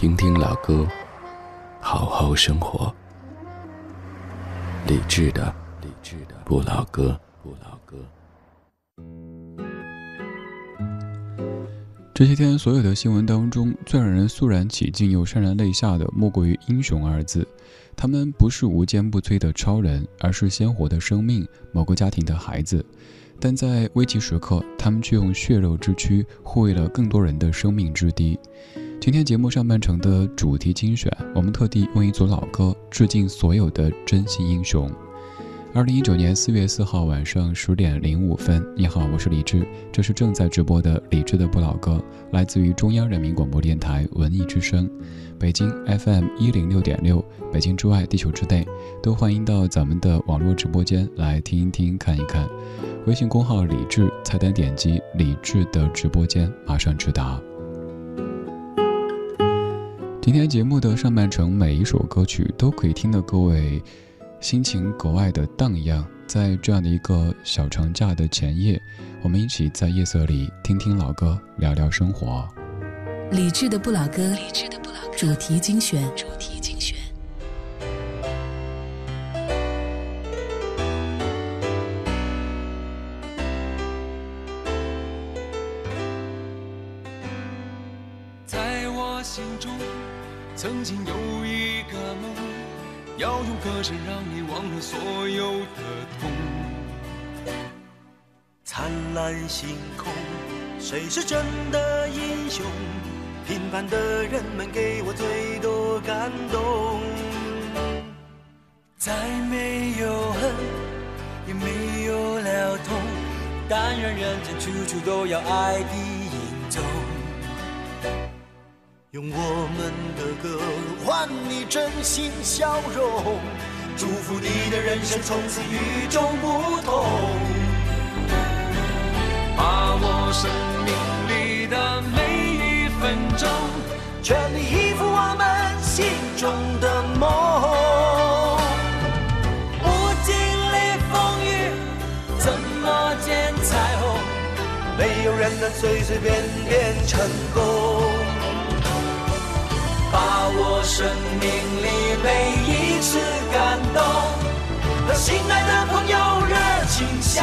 听听老歌，好好生活。理智的，理智的不老歌，不老歌。这些天所有的新闻当中，最让人肃然起敬又潸然泪下的，莫过于“英雄”二字。他们不是无坚不摧的超人，而是鲜活的生命，某个家庭的孩子。但在危急时刻，他们却用血肉之躯护卫了更多人的生命之堤。今天节目上半程的主题精选，我们特地用一组老歌致敬所有的真心英雄。二零一九年四月四号晚上十点零五分，你好，我是李志，这是正在直播的李志的不老歌，来自于中央人民广播电台文艺之声，北京 FM 一零六点六，北京之外，地球之内，都欢迎到咱们的网络直播间来听一听，看一看。微信公号李志，菜单点击李志的直播间，马上直达。今天节目的上半程，每一首歌曲都可以听得各位。心情格外的荡漾，在这样的一个小长假的前夜，我们一起在夜色里听听老歌，聊聊生活。理智的不老歌，主题精选。主题精选。的人们给我最多感动。再没有恨，也没有了痛，但愿人间处处都有爱的影踪。用我们的歌换你真心笑容，祝福你的人生从此与众不同。把握生命里的每分钟，全力以赴我们心中的梦。不经历风雨，怎么见彩虹？没有人能随随便便成功。把握生命里每一次感动，和心爱的朋友热情相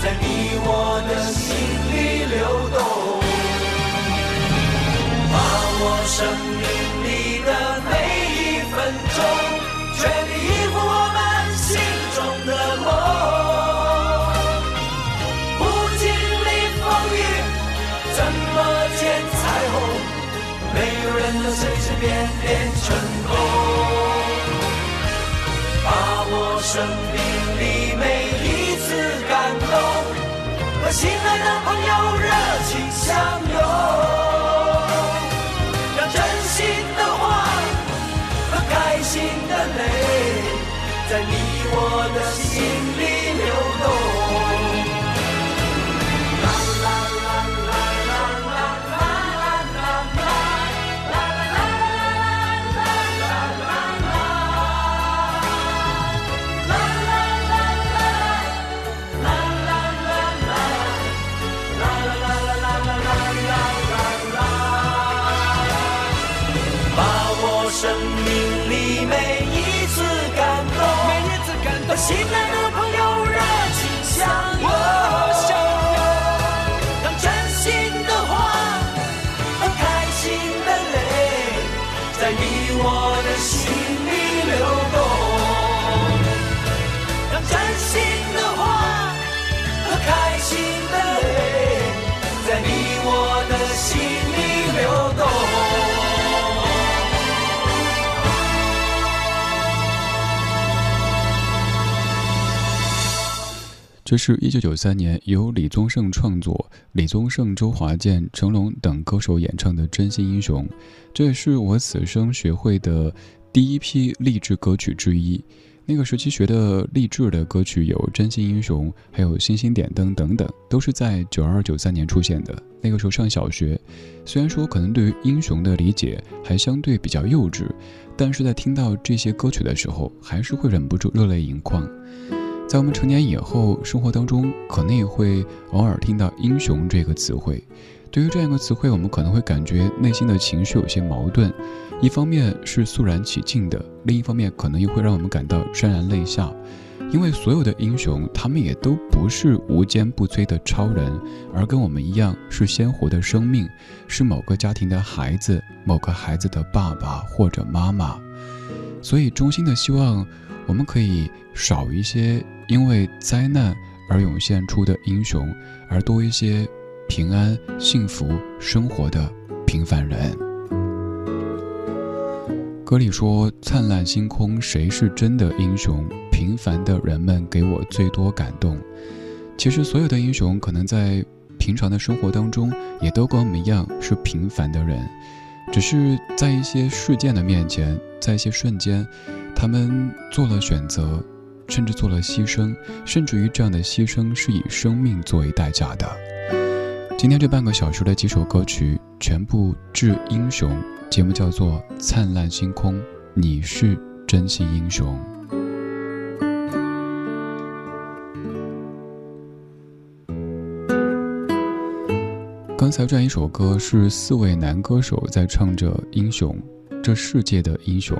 在你我的心里流动，把握生命里的每一分钟，全力以赴我们心中的梦。不经历风雨，怎么见彩虹？没有人能随随便便成功。把握生命和心爱的朋友热情相拥，让真心的话和开心的泪，在你我的心里流动。醒来这是一九九三年由李宗盛创作，李宗盛、周华健、成龙等歌手演唱的《真心英雄》，这也是我此生学会的第一批励志歌曲之一。那个时期学的励志的歌曲有《真心英雄》，还有《星星点灯》等等，都是在九二九三年出现的。那个时候上小学，虽然说可能对于英雄的理解还相对比较幼稚，但是在听到这些歌曲的时候，还是会忍不住热泪盈眶。在我们成年以后，生活当中可能也会偶尔听到“英雄”这个词汇。对于这样一个词汇，我们可能会感觉内心的情绪有些矛盾。一方面是肃然起敬的，另一方面可能又会让我们感到潸然泪下。因为所有的英雄，他们也都不是无坚不摧的超人，而跟我们一样是鲜活的生命，是某个家庭的孩子，某个孩子的爸爸或者妈妈。所以，衷心的希望我们可以少一些因为灾难而涌现出的英雄，而多一些平安幸福生活的平凡人。歌里说：“灿烂星空，谁是真的英雄？平凡的人们给我最多感动。”其实，所有的英雄可能在平常的生活当中，也都跟我们一样是平凡的人，只是在一些事件的面前，在一些瞬间，他们做了选择，甚至做了牺牲，甚至于这样的牺牲是以生命作为代价的。今天这半个小时的几首歌曲全部致英雄，节目叫做《灿烂星空》，你是真心英雄。刚才这样一首歌是四位男歌手在唱着英雄，这世界的英雄，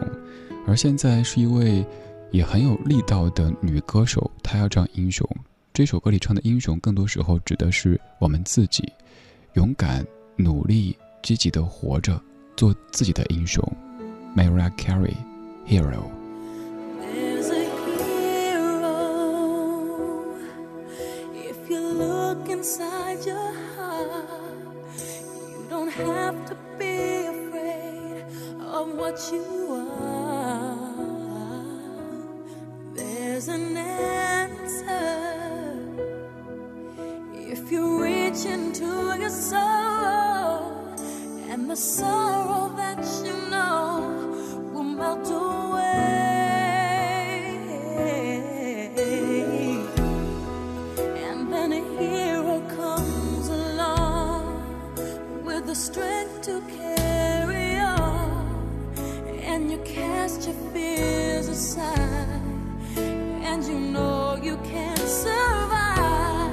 而现在是一位也很有力道的女歌手，她要唱英雄。这首歌里唱的英雄，更多时候指的是我们自己，勇敢、努力、积极的活着，做自己的英雄。Mariah Carey，Hero。There's a hero. If you look inside your heart, you don't have to be afraid of what you are. There's an answer. If you reach into your soul, and the sorrow that you know will melt away. And then a hero comes along with the strength to carry on. And you cast your fears aside, you know you can't survive.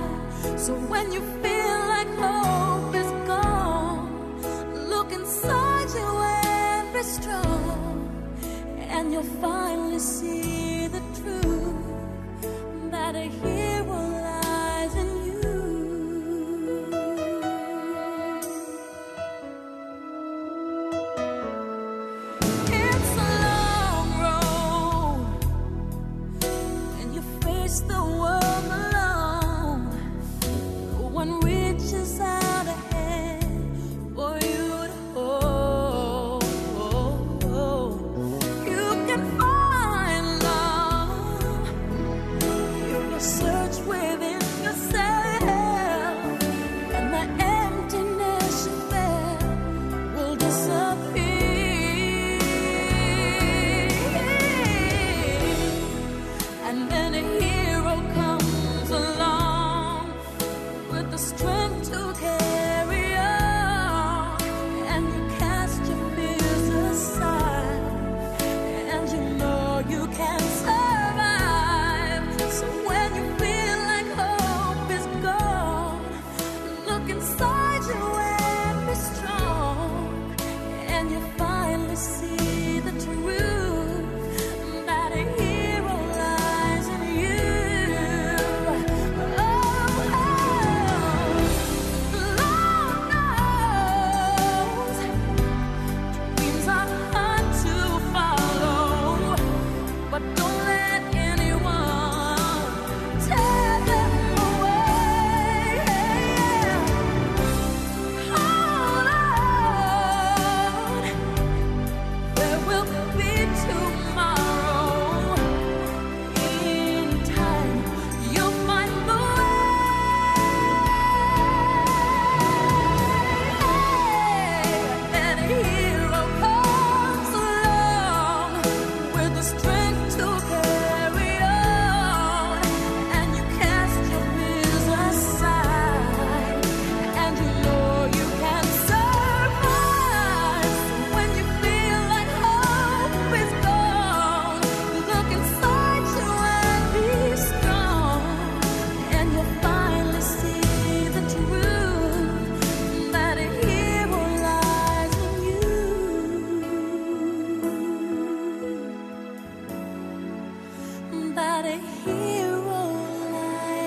So when you feel like hope is gone, look inside you and be strong, and you'll finally see the truth that a hero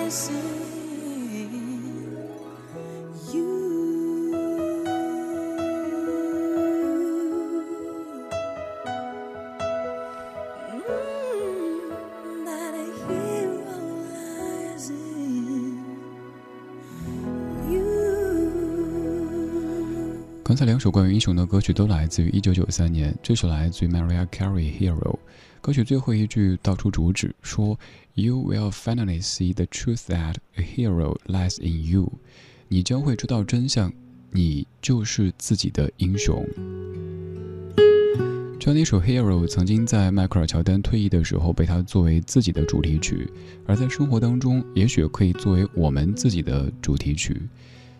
刚才两首关于英雄的歌曲都来自于1993年，这首来自于 Mariah Carey《Hero》。歌曲最后一句道出主旨，说 “You will finally see the truth that a hero lies in you”，你将会知道真相，你就是自己的英雄。这样的一首《Hero》曾经在迈克尔·乔丹退役的时候被他作为自己的主题曲，而在生活当中，也许可以作为我们自己的主题曲。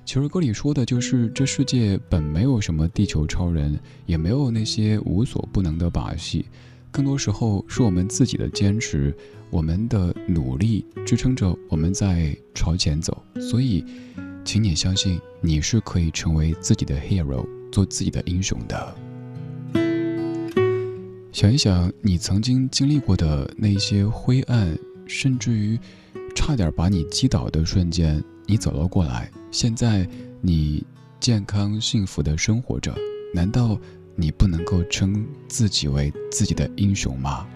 其实歌里说的就是，这世界本没有什么地球超人，也没有那些无所不能的把戏，更多时候是我们自己的坚持，我们的努力支撑着我们在朝前走。所以，请你相信，你是可以成为自己的 hero，做自己的英雄的。想一想，你曾经经历过的那些灰暗，甚至于差点把你击倒的瞬间，你走了过来。现在你健康幸福的生活着，难道你不能够称自己为自己的英雄吗？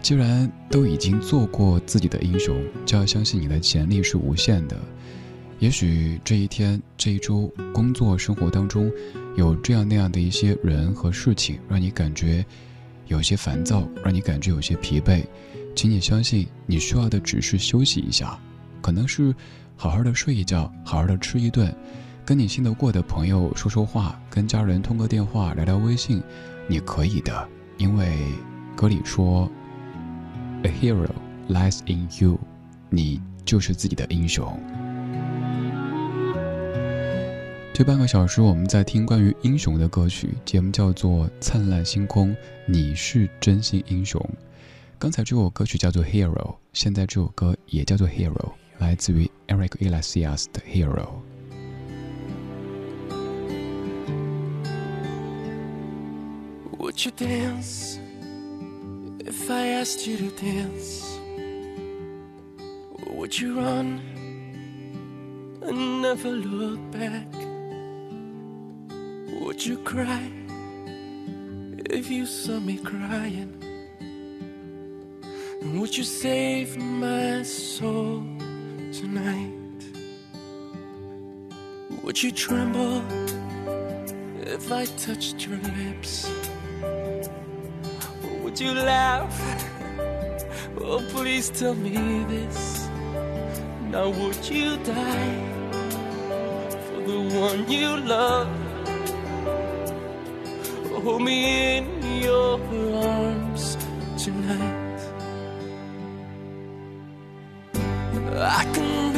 既然都已经做过自己的英雄，就要相信你的潜力是无限的。也许这一天、这一周工作生活当中，有这样那样的一些人和事情，让你感觉有些烦躁，让你感觉有些疲惫。请你相信，你需要的只是休息一下，可能是好好的睡一觉，好好的吃一顿，跟你信得过的朋友说说话，跟家人通个电话，聊聊微信，你可以的，因为歌里说，A hero lies in you，你就是自己的英雄。这半个小时我们在听关于英雄的歌曲，节目叫做《灿烂星空》，你是真心英雄。刚才这首歌曲叫做《Hero》，现在这首歌也叫做《Hero》，来自于 Eric Iglesias 的《Hero》。Would you dance if I asked you to dance? Would you run and never look back? Would you cry if you saw me crying? And would you save my soul tonight? Would you tremble if I touched your lips? You laugh? Oh, please tell me this. Now, would you die for the one you love? Hold me in your arms tonight. I can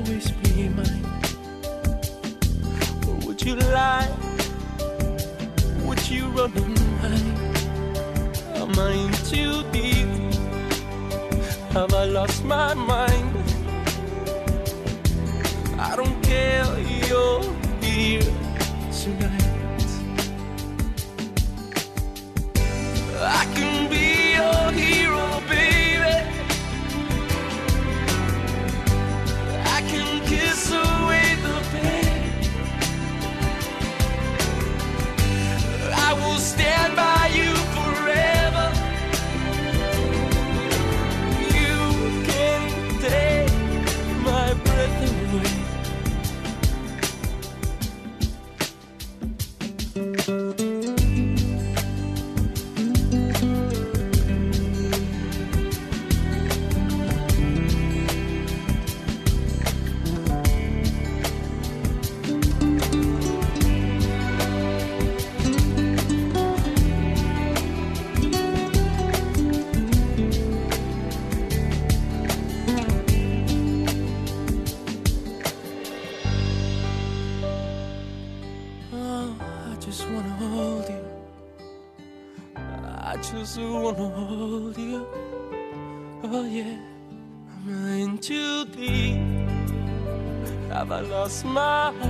always be mine? Or would you lie? Would you run and hide? Am I in too deep? Have I lost my mind? I don't care, you're here tonight. I can be your hero, smile.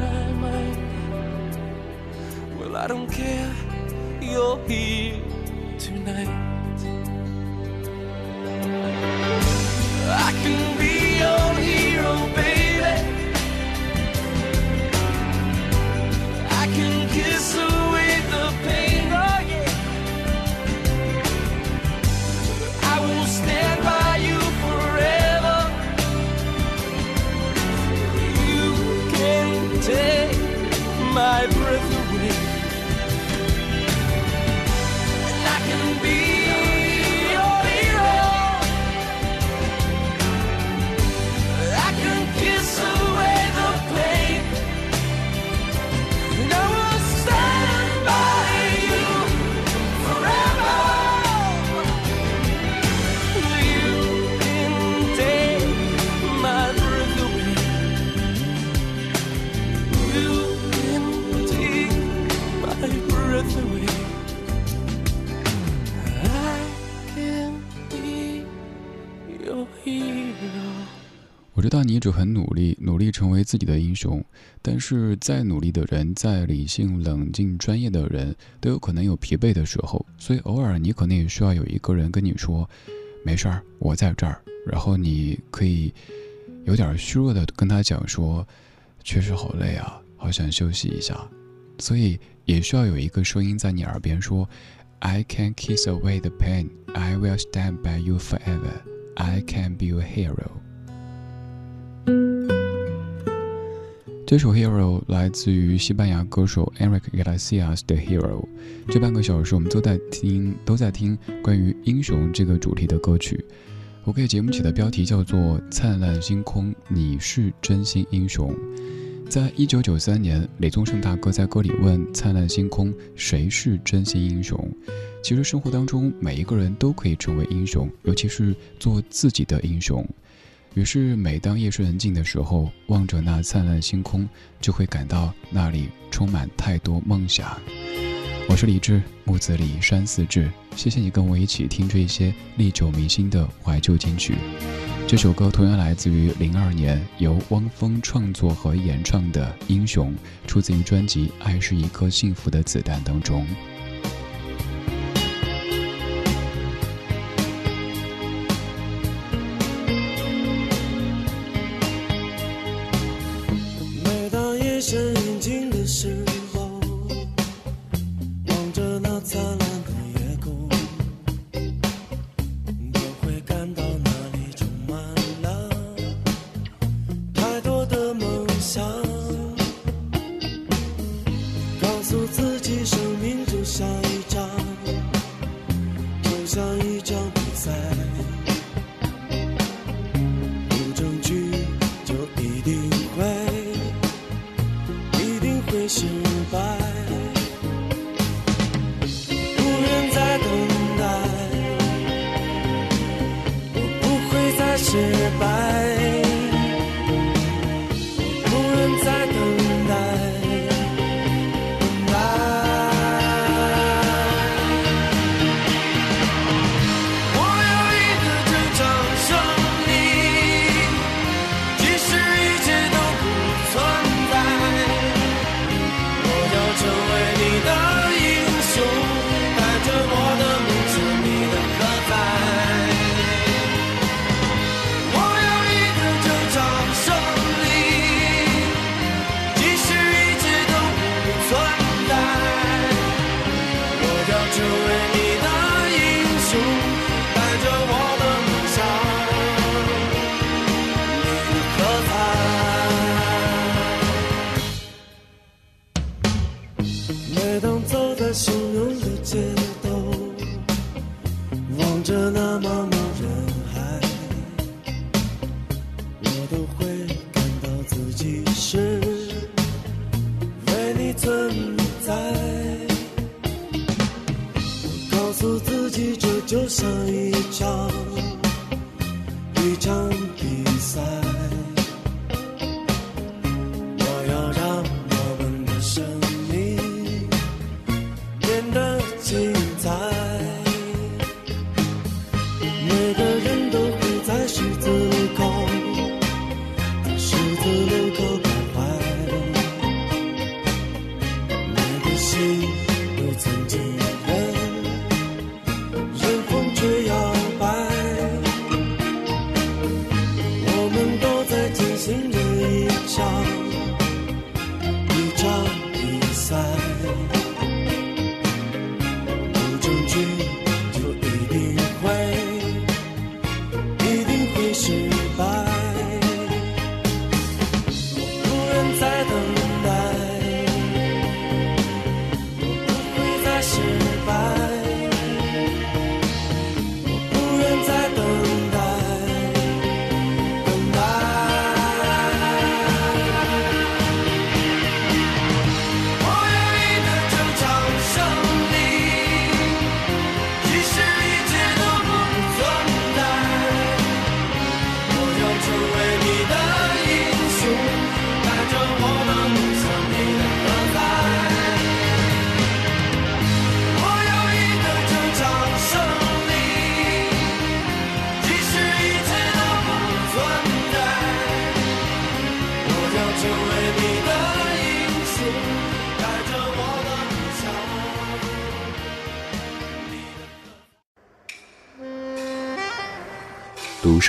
道你一直很努力，努力成为自己的英雄，但是再努力的人，再理性、冷静、专业的人，都有可能有疲惫的时候，所以偶尔你可能也需要有一个人跟你说：“没事儿，我在这儿。”然后你可以有点虚弱的跟他讲说：“确实好累啊，好想休息一下。”所以也需要有一个声音在你耳边说：“I can kiss away the pain. I will stand by you forever. I can be your hero.” 这首《Hero》来自于西班牙歌手 Enrique Iglesias 的《Hero》。这半个小时，我们都在听，都在听关于英雄这个主题的歌曲。我给节目起的标题叫做《灿烂星空，你是真心英雄》。在一九九三年，李宗盛大哥在歌里问《灿烂星空》谁是真心英雄？其实生活当中每一个人都可以成为英雄，尤其是做自己的英雄。于是，每当夜深人静的时候，望着那灿烂星空，就会感到那里充满太多梦想。我是李志，木子李，山寺志。谢谢你跟我一起听这些历久弥新的怀旧金曲。这首歌同样来自于零二年由汪峰创作和演唱的《英雄》，出自于专辑《爱是一颗幸福的子弹》当中。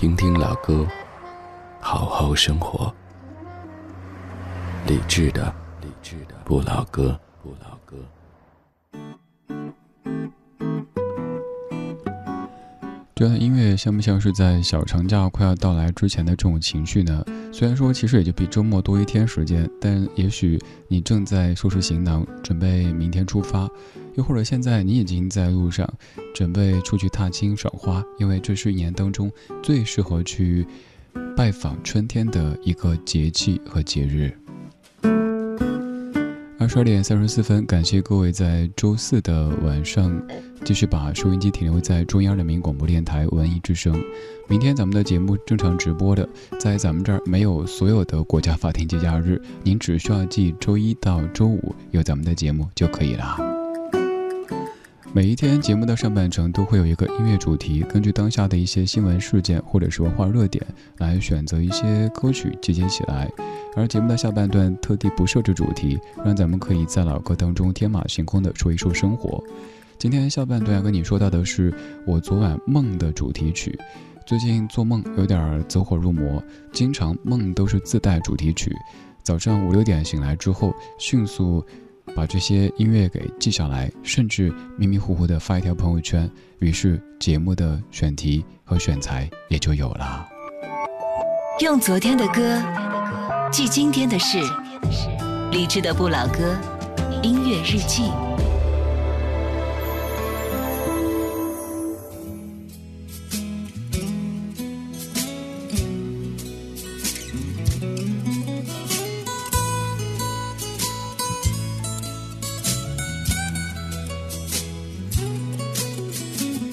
听听老歌，好好生活。理智的，理智的不老歌，不老歌。这段音乐像不像是在小长假快要到来之前的这种情绪呢？虽然说其实也就比周末多一天时间，但也许你正在收拾行囊，准备明天出发，又或者现在你已经在路上，准备出去踏青赏花，因为这是一年当中最适合去拜访春天的一个节气和节日。二十二点三十四分，感谢各位在周四的晚上继续把收音机停留在中央人民广播电台文艺之声。明天咱们的节目正常直播的，在咱们这儿没有所有的国家法定节假日，您只需要记周一到周五有咱们的节目就可以了。每一天节目的上半程都会有一个音乐主题，根据当下的一些新闻事件或者是文化热点来选择一些歌曲集结起来。而节目的下半段特地不设置主题，让咱们可以在老歌当中天马行空的说一说生活。今天下半段要跟你说到的是我昨晚梦的主题曲。最近做梦有点走火入魔，经常梦都是自带主题曲。早上五六点醒来之后，迅速把这些音乐给记下来，甚至迷迷糊糊的发一条朋友圈，于是节目的选题和选材也就有了。用昨天的歌记今天的事，理智的不老歌，音乐日记。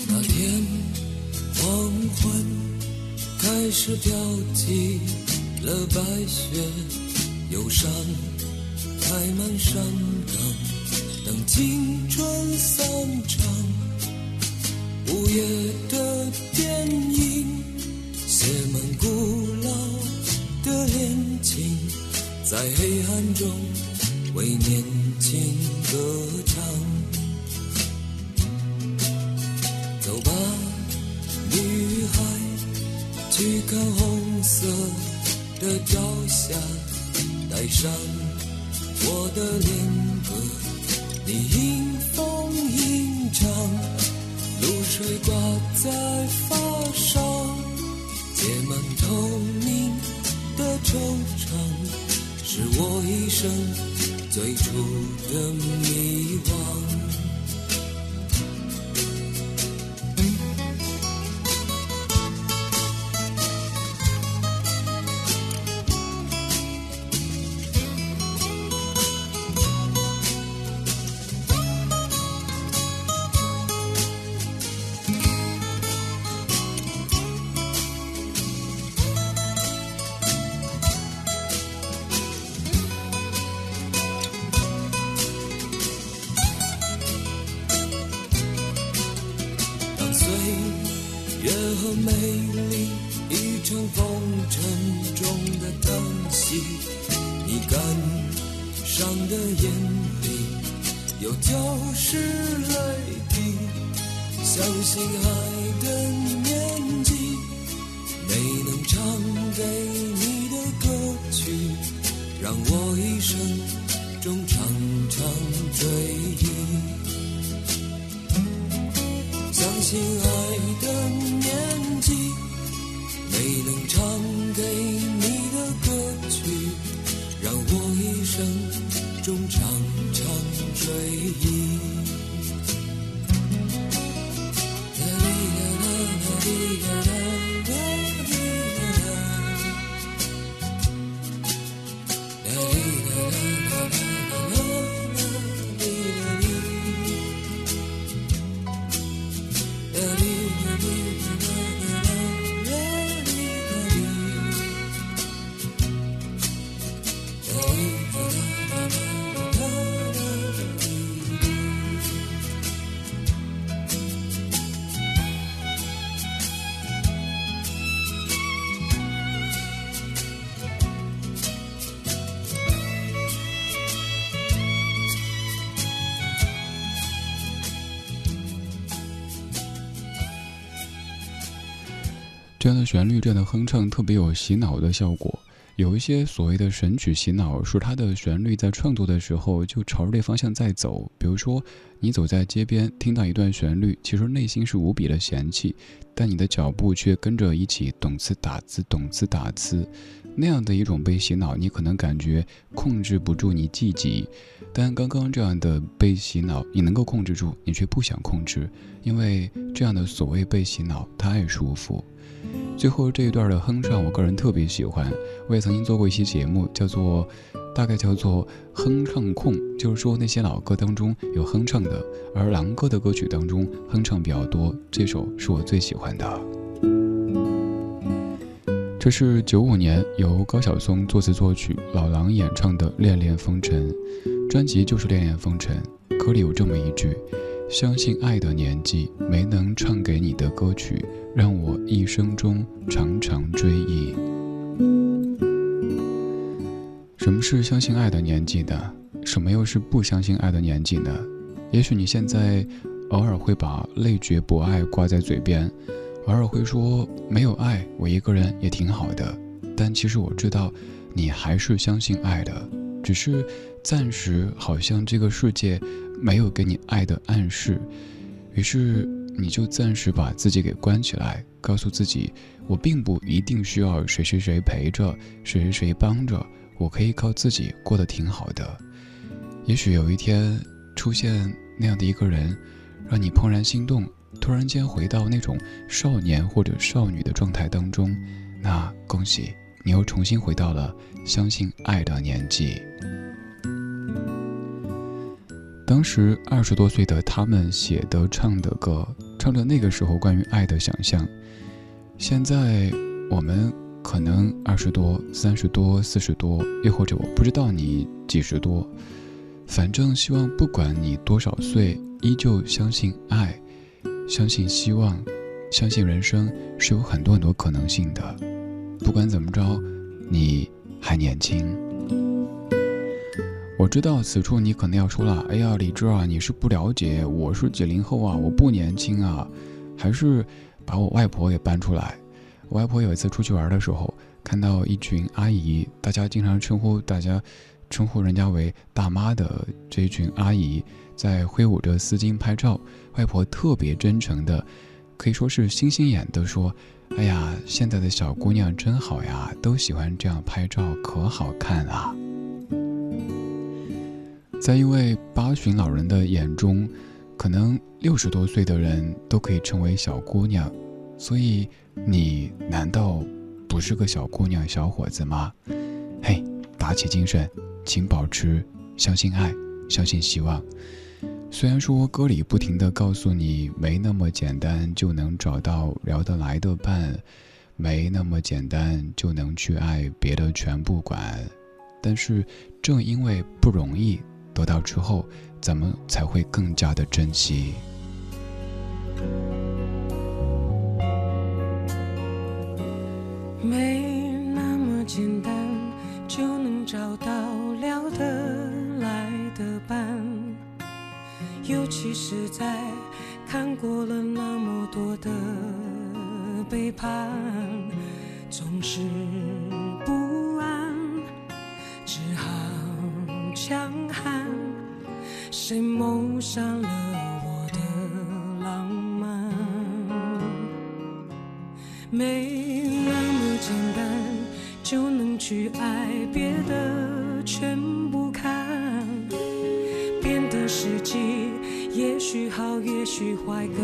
那天黄昏开始飘起了白雪，忧伤开满山岗，等青春散场。午夜的电影写满古老的恋情，在黑暗中为年轻歌唱。走吧，女孩，去看红色的朝霞，带上我的恋歌，你迎风吟唱，露水挂在发梢，结满透明的惆怅，是我一生最初的迷惘。月和美丽已成风尘中的叹息，你感伤的眼里有就是泪滴。相信爱的年纪，没能唱给你的歌曲，让我一生中常常追忆。亲爱的年纪，没能唱给你的歌曲，让我一生中常常追忆。的旋律，这样的哼唱，特别有洗脑的效果。有一些所谓的神曲洗脑，是它的旋律在创作的时候就朝着这方向在走。比如说，你走在街边，听到一段旋律，其实内心是无比的嫌弃，但你的脚步却跟着一起懂词打词，懂词打词。那样的一种被洗脑，你可能感觉控制不住你自己，但刚刚这样的被洗脑，你能够控制住，你却不想控制，因为这样的所谓被洗脑太舒服。最后这一段的哼唱，我个人特别喜欢，我也曾经做过一期节目，叫做大概叫做哼唱控，就是说那些老歌当中有哼唱的，而狼哥的歌曲当中哼唱比较多，这首是我最喜欢的。这是九五年由高晓松作词作曲，老狼演唱的《恋恋风尘》，专辑就是《恋恋风尘》，歌里有这么一句：“相信爱的年纪，没能唱给你的歌曲，让我一生中常常追忆。”什么是相信爱的年纪呢？什么又是不相信爱的年纪呢？也许你现在偶尔会把累觉不爱挂在嘴边。偶尔会说没有爱，我一个人也挺好的。但其实我知道，你还是相信爱的，只是暂时好像这个世界没有给你爱的暗示，于是你就暂时把自己给关起来，告诉自己，我并不一定需要谁谁谁陪着，谁谁谁帮着，我可以靠自己过得挺好的。也许有一天出现那样的一个人，让你怦然心动。突然间回到那种少年或者少女的状态当中，那恭喜你又重新回到了相信爱的年纪。当时二十多岁的他们写的唱的歌，唱着那个时候关于爱的想象。现在我们可能二十多、三十多、四十多，又或者我不知道你几十多，反正希望不管你多少岁，依旧相信爱。相信希望，相信人生是有很多很多可能性的。不管怎么着，你还年轻。我知道此处你可能要说了：“哎呀，李志啊，你是不了解，我是九零后啊，我不年轻啊。”还是把我外婆给搬出来。我外婆有一次出去玩的时候，看到一群阿姨，大家经常称呼大家称呼人家为大妈的这一群阿姨。在挥舞着丝巾拍照，外婆特别真诚的，可以说是星星眼的说：“哎呀，现在的小姑娘真好呀，都喜欢这样拍照，可好看啊。”在一位八旬老人的眼中，可能六十多岁的人都可以称为小姑娘，所以你难道不是个小姑娘、小伙子吗？嘿，打起精神，请保持相信爱，相信希望。虽然说歌里不停的告诉你没那么简单就能找到聊得来的伴，没那么简单就能去爱，别的全不管。但是正因为不容易得到之后，咱们才会更加的珍惜。没那么简单就能找到聊得来的伴。尤其是在看过了那么多的背叛，总是强悍。谁谋杀了我的浪漫？没那么简单就能去爱，别的全不看。变的时机，也许好，也许坏，各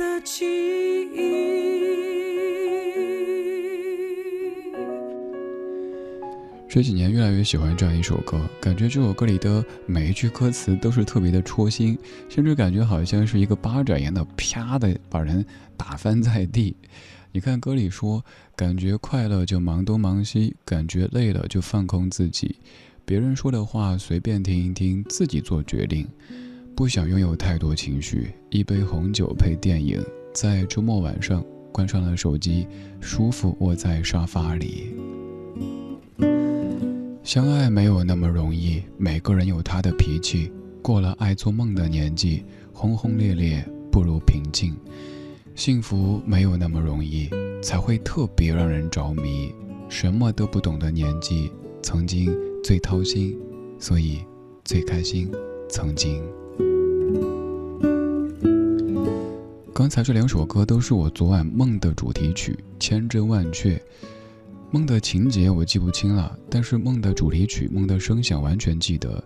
的记忆。这几年越来越喜欢这样一首歌，感觉这首歌里的每一句歌词都是特别的戳心，甚至感觉好像是一个巴掌一样的啪的把人打翻在地。你看歌里说，感觉快乐就忙东忙西，感觉累了就放空自己，别人说的话随便听一听，自己做决定。不想拥有太多情绪，一杯红酒配电影，在周末晚上关上了手机，舒服窝在沙发里。相爱没有那么容易，每个人有他的脾气。过了爱做梦的年纪，轰轰烈烈不如平静。幸福没有那么容易，才会特别让人着迷。什么都不懂的年纪，曾经最掏心，所以最开心。曾经，刚才这两首歌都是我昨晚梦的主题曲，千真万确。梦的情节我记不清了，但是梦的主题曲、梦的声响完全记得。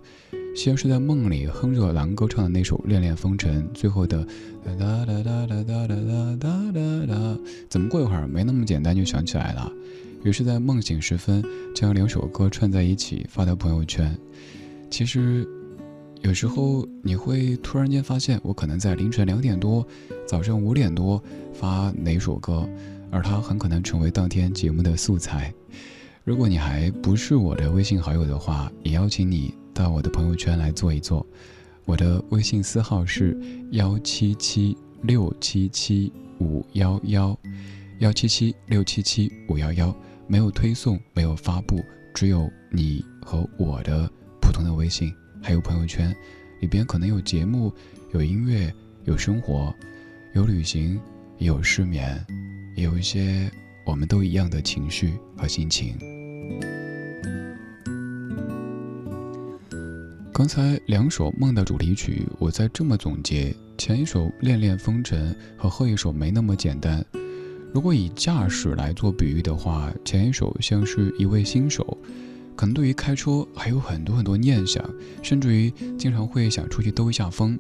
先是在梦里哼着狼哥唱的那首《恋恋风尘》，最后的哒哒哒哒哒哒哒哒哒哒，怎么过一会儿没那么简单就想起来了？于是，在梦醒时分将两首歌串在一起发到朋友圈。其实，有时候你会突然间发现，我可能在凌晨两点多、早上五点多发哪首歌。而它很可能成为当天节目的素材。如果你还不是我的微信好友的话，也邀请你到我的朋友圈来做一做。我的微信私号是幺七七六七七五幺幺，幺七七六七七五幺幺，没有推送，没有发布，只有你和我的普通的微信，还有朋友圈，里边可能有节目，有音乐，有生活，有旅行，也有失眠。也有一些我们都一样的情绪和心情。刚才两首梦的主题曲，我再这么总结：前一首《恋恋风尘》和后一首《没那么简单》。如果以驾驶来做比喻的话，前一首像是一位新手，可能对于开车还有很多很多念想，甚至于经常会想出去兜一下风。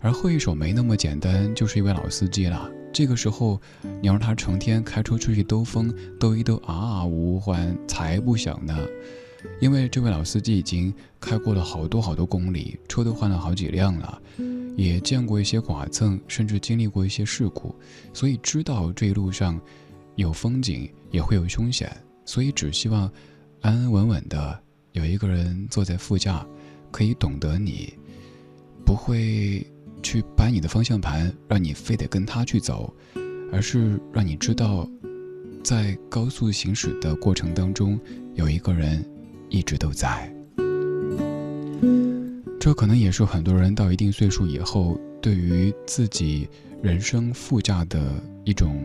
而后一首没那么简单，就是一位老司机了。这个时候，你让他成天开车出去兜风，兜一兜啊啊无还，才不想呢。因为这位老司机已经开过了好多好多公里，车都换了好几辆了，也见过一些剐蹭，甚至经历过一些事故，所以知道这一路上有风景，也会有凶险，所以只希望安安稳稳的有一个人坐在副驾可以懂得你不会去掰你的方向盘让你非得跟他去走而是让你知道在高速行驶的过程当中有一个人一直都在。这可能也是很多人到一定岁数以后对于自己人生副驾的一种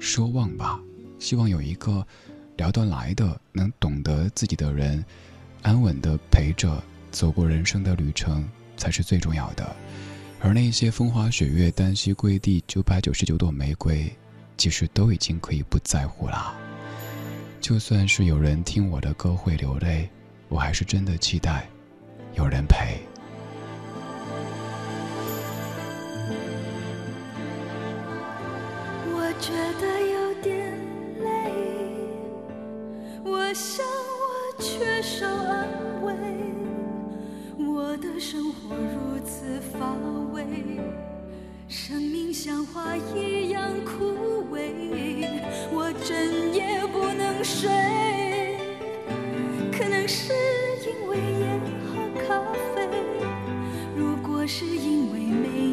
奢望吧。希望有一个聊得来的能懂得自己的人安稳的陪着走过人生的旅程才是最重要的。而那些风花雪月单膝跪地九百九十九朵玫瑰其实都已经可以不在乎啦就算是有人听我的歌会流泪我还是真的期待有人陪。像花一样枯萎我整夜不能睡。可能是因为烟和咖啡如果是因为没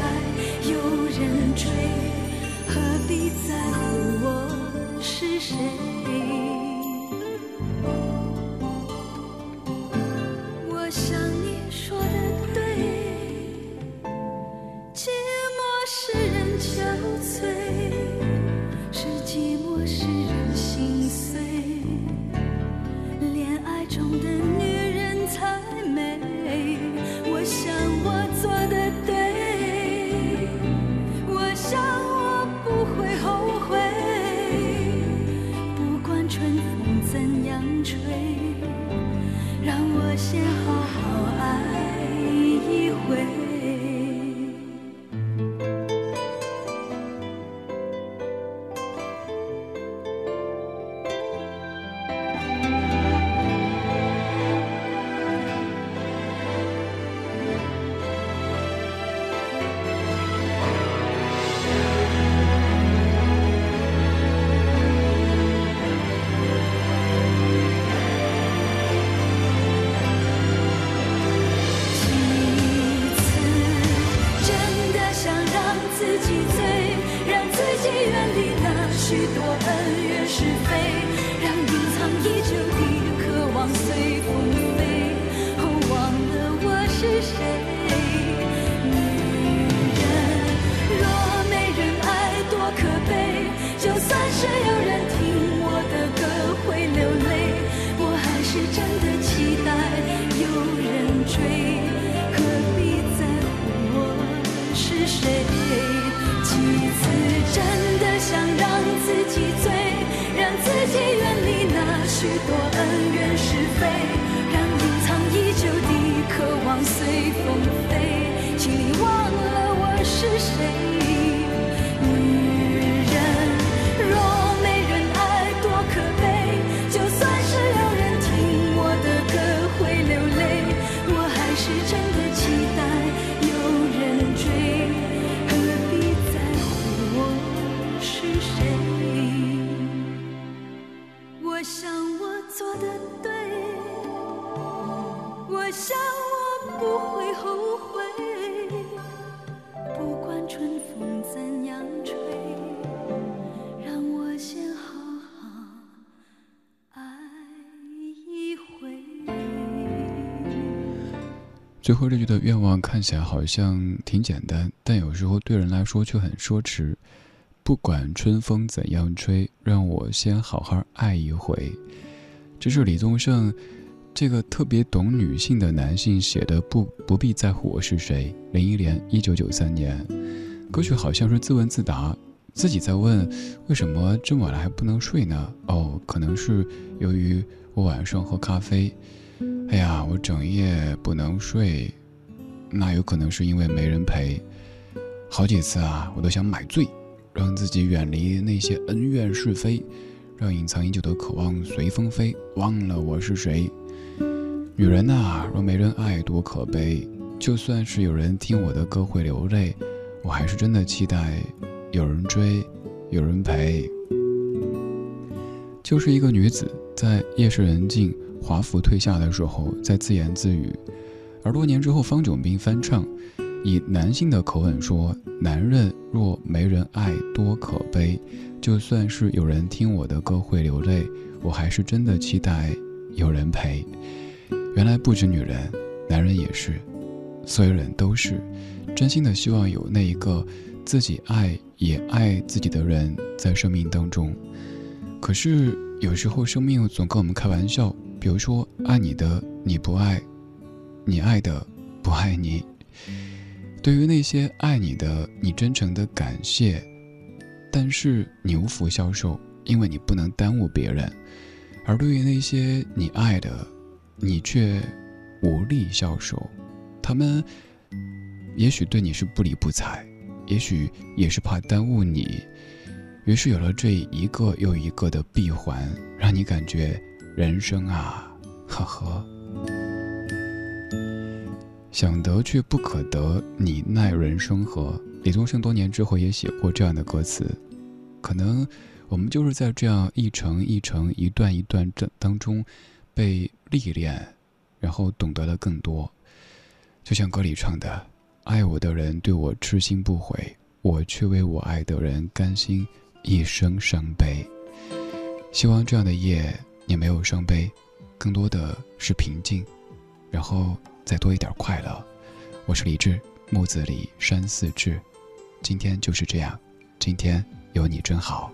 爱有人追何必在乎我是谁？最后这句的愿望看起来好像挺简单但有时候对人来说却很奢侈。不管春风怎样吹让我先好好爱一回。这是李宗盛这个特别懂女性的男性写的不不必在乎我是谁林忆莲一九九三年。歌曲好像是自问自答自己在问为什么这么晚了还不能睡呢？哦可能是由于我晚上喝咖啡哎呀，我整夜不能睡，那有可能是因为没人陪。好几次啊，我都想买醉，让自己远离那些恩怨是非，让隐藏已久的渴望随风飞，忘了我是谁。女人呐，若没人爱多可悲。就算是有人听我的歌会流泪，我还是真的期待有人追，有人陪。就是一个女子在夜深人静。华服退下的时候，在自言自语，而多年之后，方炯斌翻唱，以男性的口吻说：“男人若没人爱，多可悲。就算是有人听我的歌会流泪，我还是真的期待有人陪。”原来不止女人，男人也是，所有人都是，真心的希望有那一个自己爱也爱自己的人在生命当中。可是有时候，生命总跟我们开玩笑。比如说，爱你的你不爱，你爱的不爱你。对于那些爱你的，你真诚的感谢，但是你无福消受，因为你不能耽误别人；而对于那些你爱的，你却无力消受，他们也许对你是不理不睬，也许也是怕耽误你。于是有了这一个又一个的闭环，让你感觉。人生啊，呵呵，想得却不可得，你奈人生何？李宗盛多年之后也写过这样的歌词。可能我们就是在这样一程一程、一段一段这当中被历练，然后懂得了更多。就像歌里唱的：“爱我的人对我痴心不悔，我却为我爱的人甘心一生伤悲。”希望这样的夜。也没有伤悲，更多的是平静，然后再多一点快乐。我是李志，木子李山寺志。今天就是这样，今天有你真好。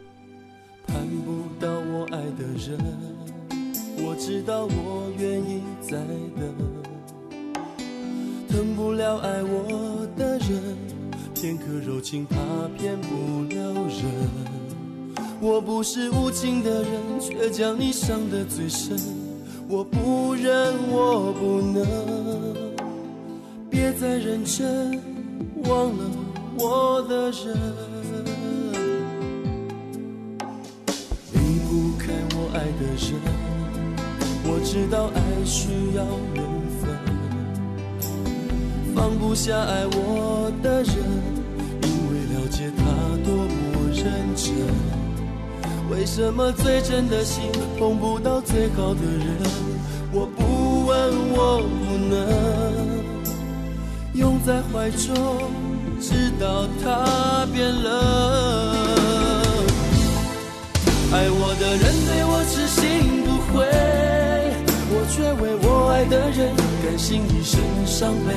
盼不到我爱的人，我知道我愿意再等。等不了爱我的人，片刻柔情怕骗不了人。我不是无情的人，却将你伤得最深。我不忍，我不能，别再认真，忘了我的人。离不开我爱的人，我知道爱需要缘分。放不下爱我的人，因为了解他多么认真。为什么最真的心碰不到最好的人？我不问，我不能拥在怀中，直到他变冷。爱我的人对我痴心不悔，我却为我爱的人甘心一生伤悲。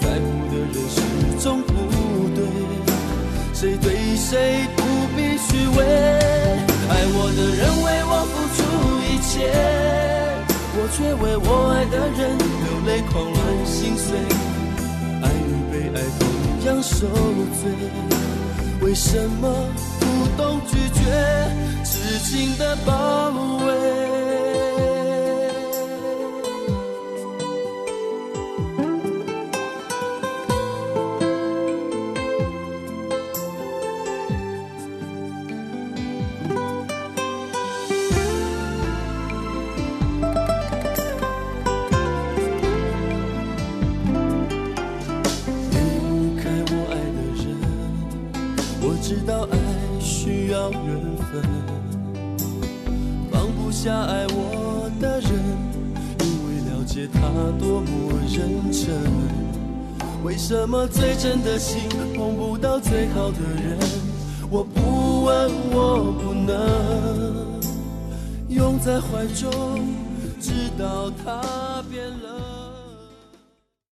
在乎的人始终不对，谁对谁虚伪。爱我的人为我付出一切，我却为我爱的人流泪狂乱心碎。爱与被爱同样受罪，为什么不懂拒绝痴情的包围？最真的心碰不到最好的人？我不问，我不能拥在怀中，直到他。